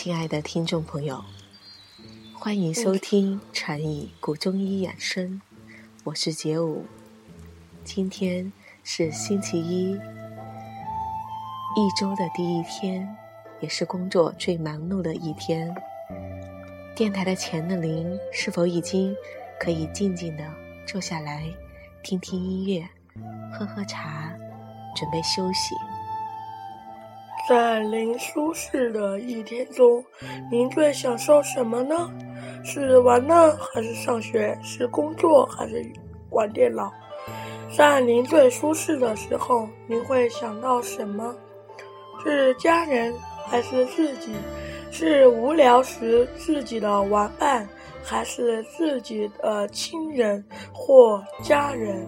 亲爱的听众朋友，欢迎收听传艺古中医养生，我是杰武。今天是星期一，一周的第一天，也是工作最忙碌的一天。电台的前的您是否已经可以静静的坐下来，听听音乐，喝喝茶，准备休息？在您舒适的一天中，您最享受什么呢？是玩呢，还是上学？是工作，还是玩电脑？在您最舒适的时候，您会想到什么？是家人，还是自己？是无聊时自己的玩伴，还是自己的亲人或家人？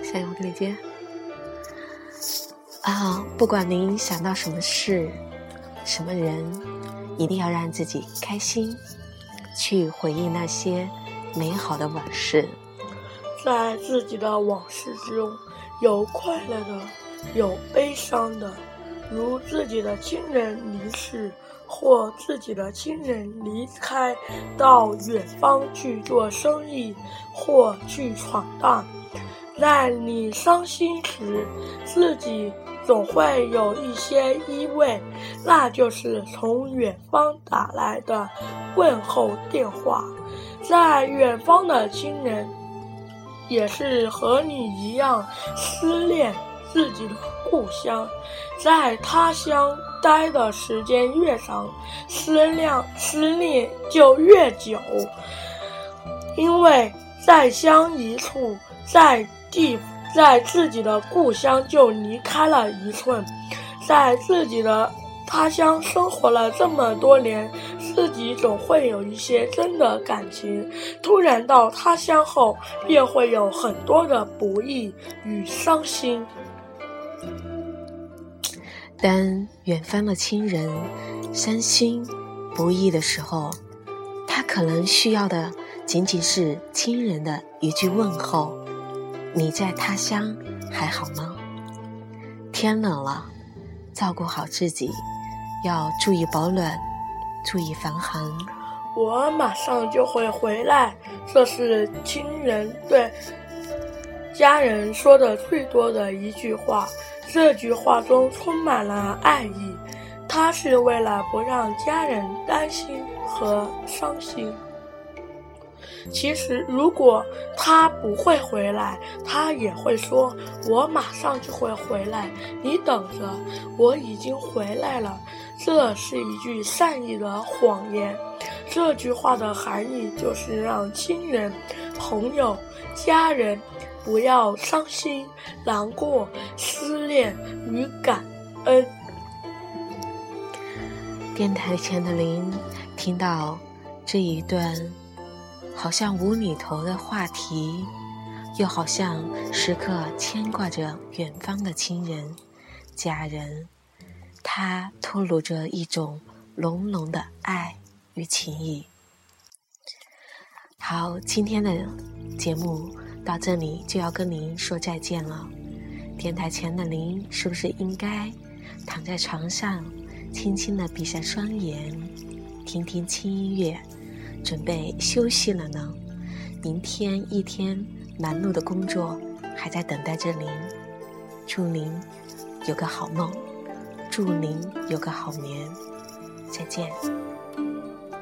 下一个我给你接。啊，不管您想到什么事、什么人，一定要让自己开心，去回忆那些美好的往事。在自己的往事之中，有快乐的，有悲伤的，如自己的亲人离世，或自己的亲人离开，到远方去做生意，或去闯荡。在你伤心时，自己。总会有一些依偎，那就是从远方打来的问候电话。在远方的亲人，也是和你一样思念自己的故乡。在他乡待的时间越长，思念思念就越久，因为在乡一处，在地。在自己的故乡就离开了一寸，在自己的他乡生活了这么多年，自己总会有一些真的感情。突然到他乡后，便会有很多的不易与伤心。当远方的亲人伤心不易的时候，他可能需要的仅仅是亲人的一句问候。你在他乡还好吗？天冷了，照顾好自己，要注意保暖，注意防寒。我马上就会回来，这是亲人对家人说的最多的一句话。这句话中充满了爱意，他是为了不让家人担心和伤心。其实，如果他不会回来，他也会说：“我马上就会回来，你等着，我已经回来了。”这是一句善意的谎言。这句话的含义就是让亲人、朋友、家人不要伤心、难过、思念与感恩。电台前的您听到这一段。好像无厘头的话题，又好像时刻牵挂着远方的亲人、家人，它透露着一种浓浓的爱与情谊。好，今天的节目到这里就要跟您说再见了。电台前的您，是不是应该躺在床上，轻轻的闭上双眼，听听轻音乐？准备休息了呢，明天一天忙碌的工作还在等待着您。祝您有个好梦，祝您有个好眠，再见。